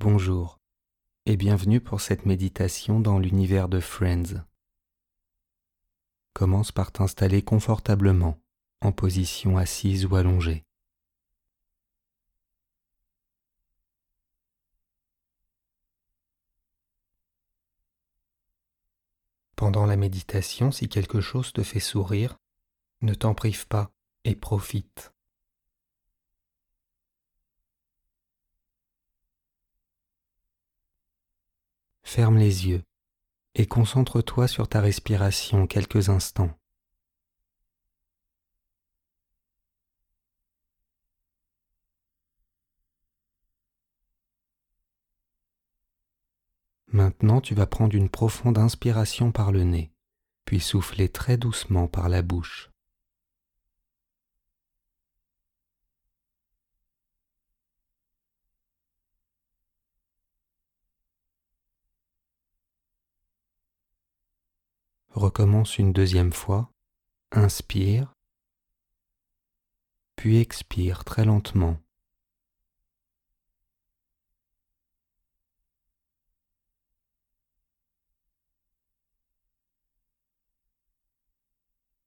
Bonjour et bienvenue pour cette méditation dans l'univers de Friends. Commence par t'installer confortablement en position assise ou allongée. Pendant la méditation, si quelque chose te fait sourire, ne t'en prive pas et profite. Ferme les yeux et concentre-toi sur ta respiration quelques instants. Maintenant, tu vas prendre une profonde inspiration par le nez, puis souffler très doucement par la bouche. Recommence une deuxième fois. Inspire, puis expire très lentement.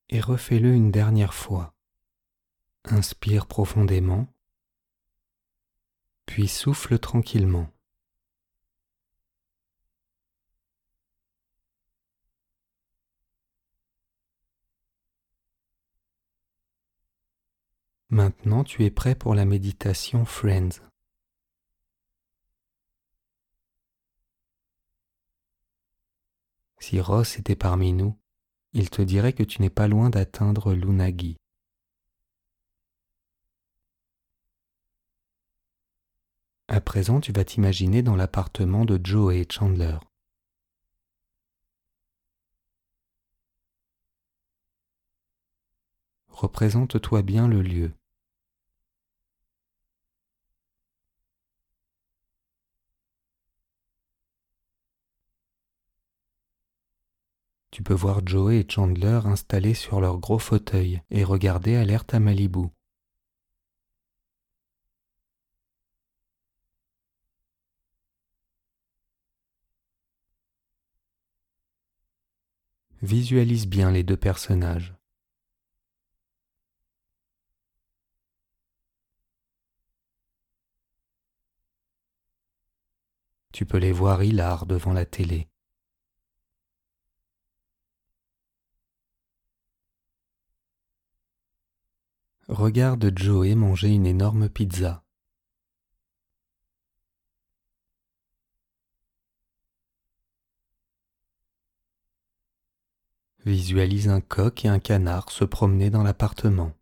Et refais-le une dernière fois. Inspire profondément, puis souffle tranquillement. Maintenant, tu es prêt pour la méditation Friends. Si Ross était parmi nous, il te dirait que tu n'es pas loin d'atteindre l'unagi. À présent, tu vas t'imaginer dans l'appartement de Joe et Chandler. Représente-toi bien le lieu. Tu peux voir Joey et Chandler installés sur leur gros fauteuil et regarder Alerte à Malibu. Visualise bien les deux personnages. Tu peux les voir hilar devant la télé. Regarde Joey manger une énorme pizza. Visualise un coq et un canard se promener dans l'appartement.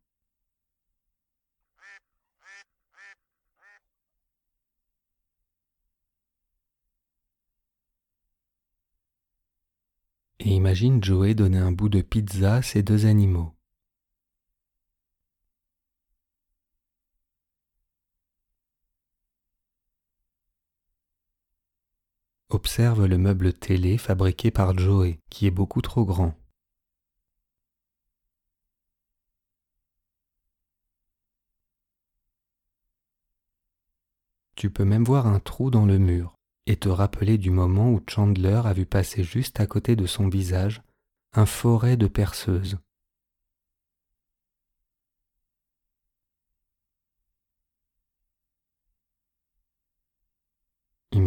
Et imagine Joey donner un bout de pizza à ces deux animaux. Observe le meuble télé fabriqué par Joey, qui est beaucoup trop grand. Tu peux même voir un trou dans le mur et te rappeler du moment où Chandler a vu passer juste à côté de son visage un forêt de perceuses.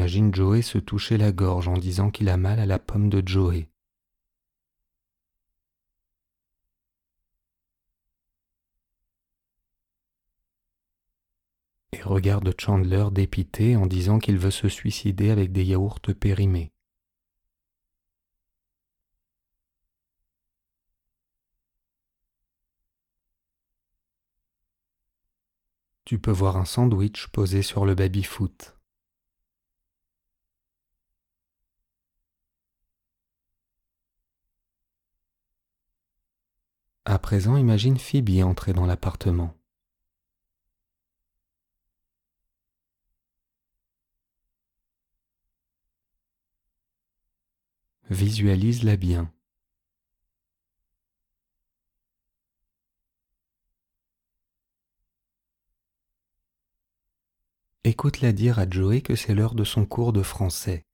Imagine Joey se toucher la gorge en disant qu'il a mal à la pomme de Joey. Et regarde Chandler dépité en disant qu'il veut se suicider avec des yaourts périmés. Tu peux voir un sandwich posé sur le baby-foot. À présent, imagine Phoebe entrer dans l'appartement. Visualise-la bien. écoute-la dire à Joey que c'est l'heure de son cours de français.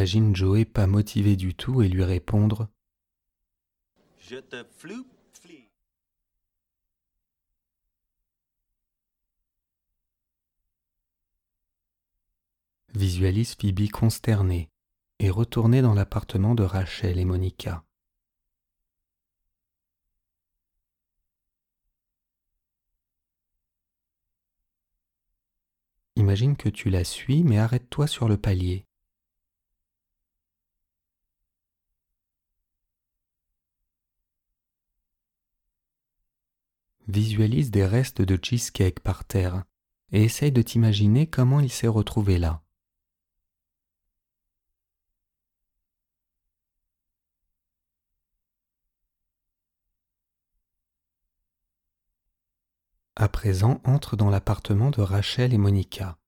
Imagine Joey pas motivé du tout et lui répondre Je te floupe. Visualise Phoebe consternée et retournée dans l'appartement de Rachel et Monica. Imagine que tu la suis, mais arrête-toi sur le palier. Visualise des restes de cheesecake par terre et essaye de t'imaginer comment il s'est retrouvé là. À présent, entre dans l'appartement de Rachel et Monica.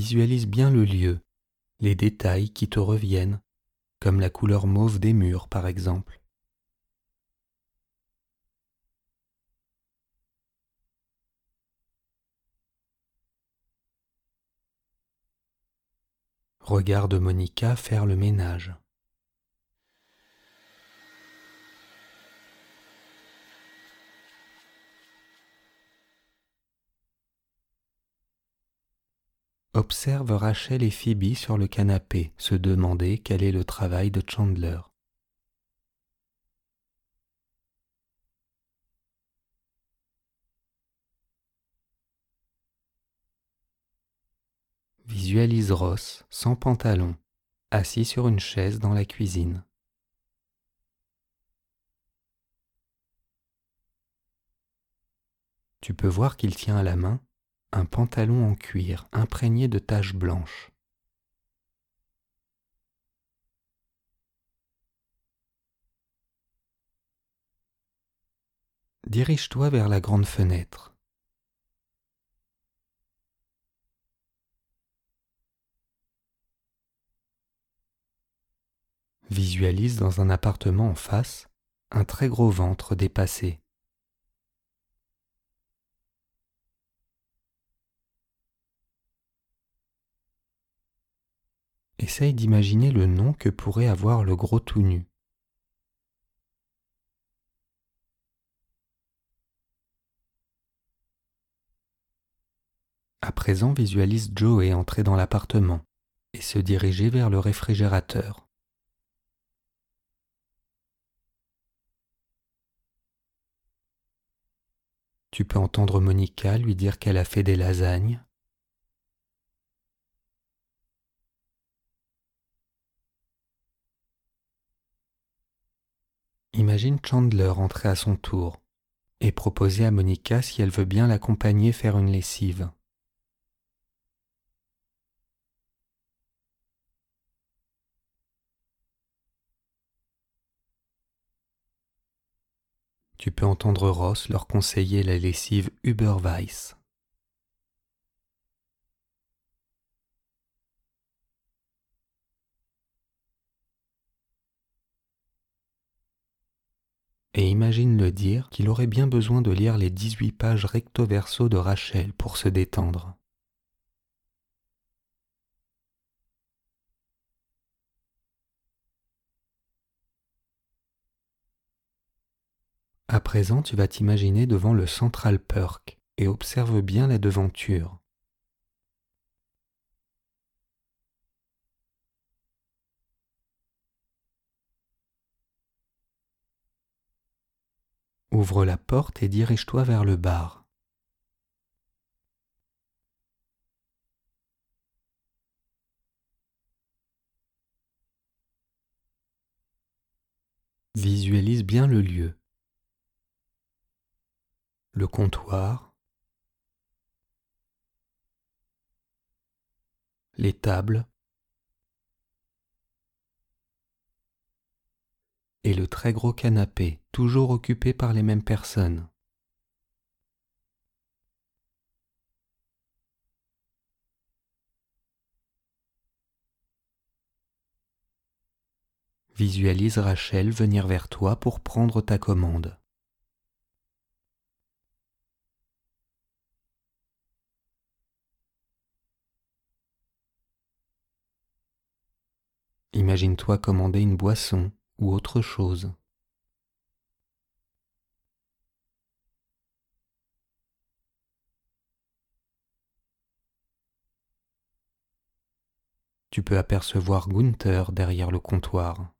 Visualise bien le lieu, les détails qui te reviennent, comme la couleur mauve des murs par exemple. Regarde Monica faire le ménage. Observe Rachel et Phoebe sur le canapé se demander quel est le travail de Chandler. Visualise Ross sans pantalon, assis sur une chaise dans la cuisine. Tu peux voir qu'il tient à la main un pantalon en cuir imprégné de taches blanches. Dirige-toi vers la grande fenêtre. Visualise dans un appartement en face un très gros ventre dépassé. Essaye d'imaginer le nom que pourrait avoir le gros tout nu. À présent, visualise Joey entrer dans l'appartement et se diriger vers le réfrigérateur. Tu peux entendre Monica lui dire qu'elle a fait des lasagnes Imagine Chandler entrer à son tour et proposer à Monica si elle veut bien l'accompagner faire une lessive. Tu peux entendre Ross leur conseiller la lessive Uberweiss. Et imagine-le dire qu'il aurait bien besoin de lire les 18 pages recto-verso de Rachel pour se détendre. À présent, tu vas t'imaginer devant le Central Perk et observe bien la devanture. Ouvre la porte et dirige-toi vers le bar. Visualise bien le lieu. Le comptoir. Les tables. et le très gros canapé, toujours occupé par les mêmes personnes. Visualise Rachel venir vers toi pour prendre ta commande. Imagine-toi commander une boisson ou autre chose. Tu peux apercevoir Gunther derrière le comptoir.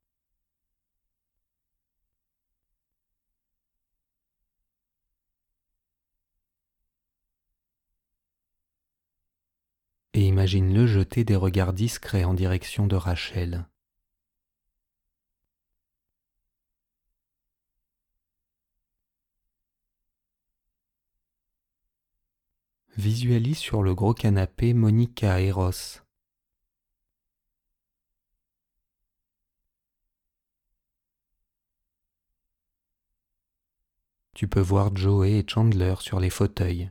Et imagine-le jeter des regards discrets en direction de Rachel. Visualise sur le gros canapé Monica et Ross. Tu peux voir Joey et Chandler sur les fauteuils.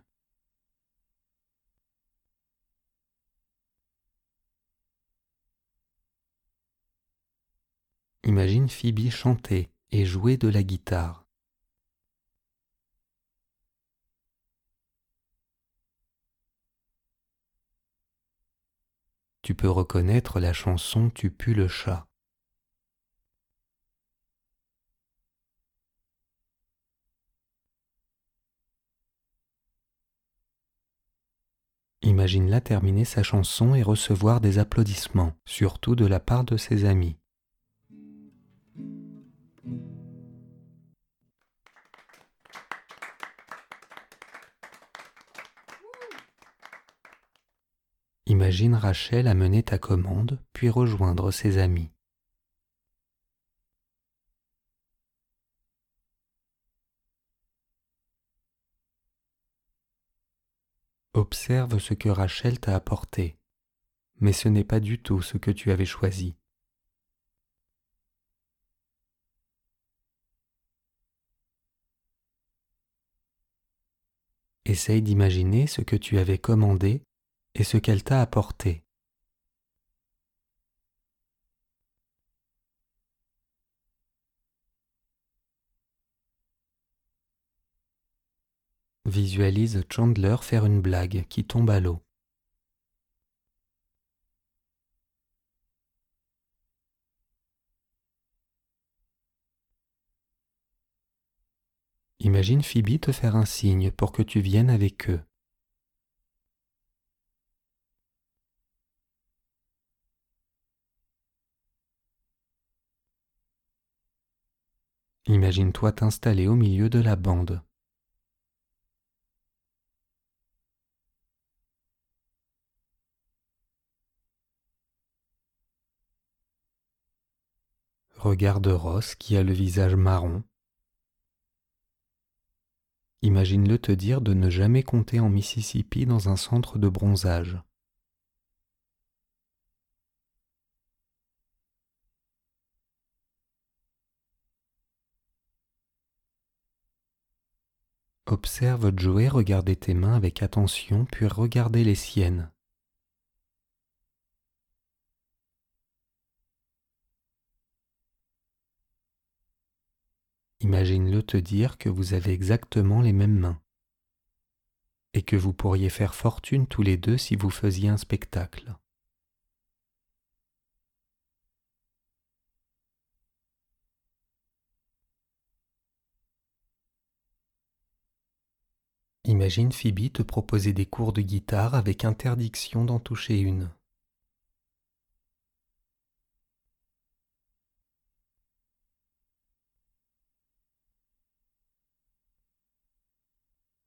Imagine Phoebe chanter et jouer de la guitare. Tu peux reconnaître la chanson Tu pues le chat. Imagine-la terminer sa chanson et recevoir des applaudissements, surtout de la part de ses amis. Imagine Rachel amener ta commande, puis rejoindre ses amis. Observe ce que Rachel t'a apporté, mais ce n'est pas du tout ce que tu avais choisi. Essaye d'imaginer ce que tu avais commandé et ce qu'elle t'a apporté. Visualise Chandler faire une blague qui tombe à l'eau. Imagine Phoebe te faire un signe pour que tu viennes avec eux. Imagine-toi t'installer au milieu de la bande. Regarde Ross qui a le visage marron. Imagine-le te dire de ne jamais compter en Mississippi dans un centre de bronzage. Observe Joey regarder tes mains avec attention puis regarder les siennes. Imagine-le te dire que vous avez exactement les mêmes mains et que vous pourriez faire fortune tous les deux si vous faisiez un spectacle. Imagine Phoebe te proposer des cours de guitare avec interdiction d'en toucher une.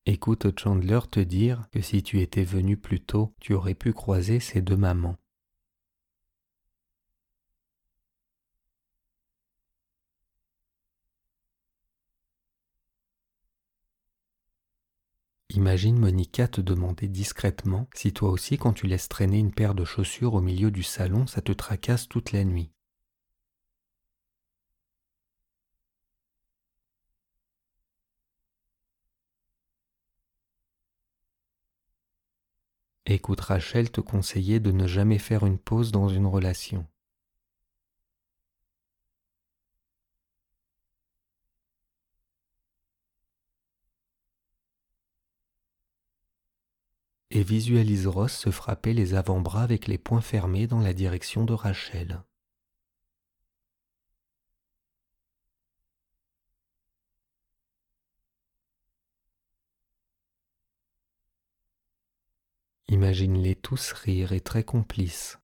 Écoute Chandler te dire que si tu étais venu plus tôt, tu aurais pu croiser ces deux mamans. Imagine Monica te demander discrètement si toi aussi quand tu laisses traîner une paire de chaussures au milieu du salon, ça te tracasse toute la nuit. Écoute Rachel te conseiller de ne jamais faire une pause dans une relation. Et visualise Ross se frapper les avant-bras avec les poings fermés dans la direction de Rachel. Imagine-les tous rire et très complices.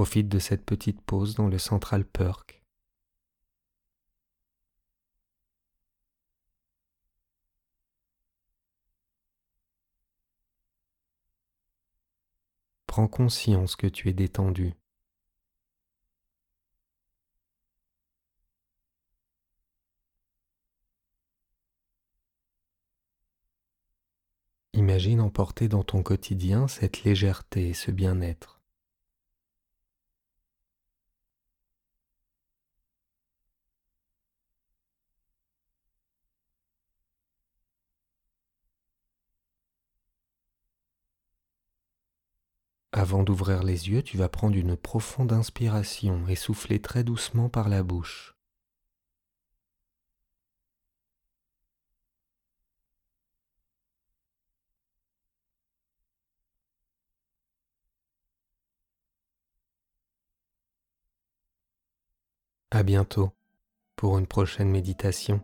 Profite de cette petite pause dans le Central Perk. Prends conscience que tu es détendu. Imagine emporter dans ton quotidien cette légèreté et ce bien-être. Avant d'ouvrir les yeux, tu vas prendre une profonde inspiration et souffler très doucement par la bouche. À bientôt pour une prochaine méditation.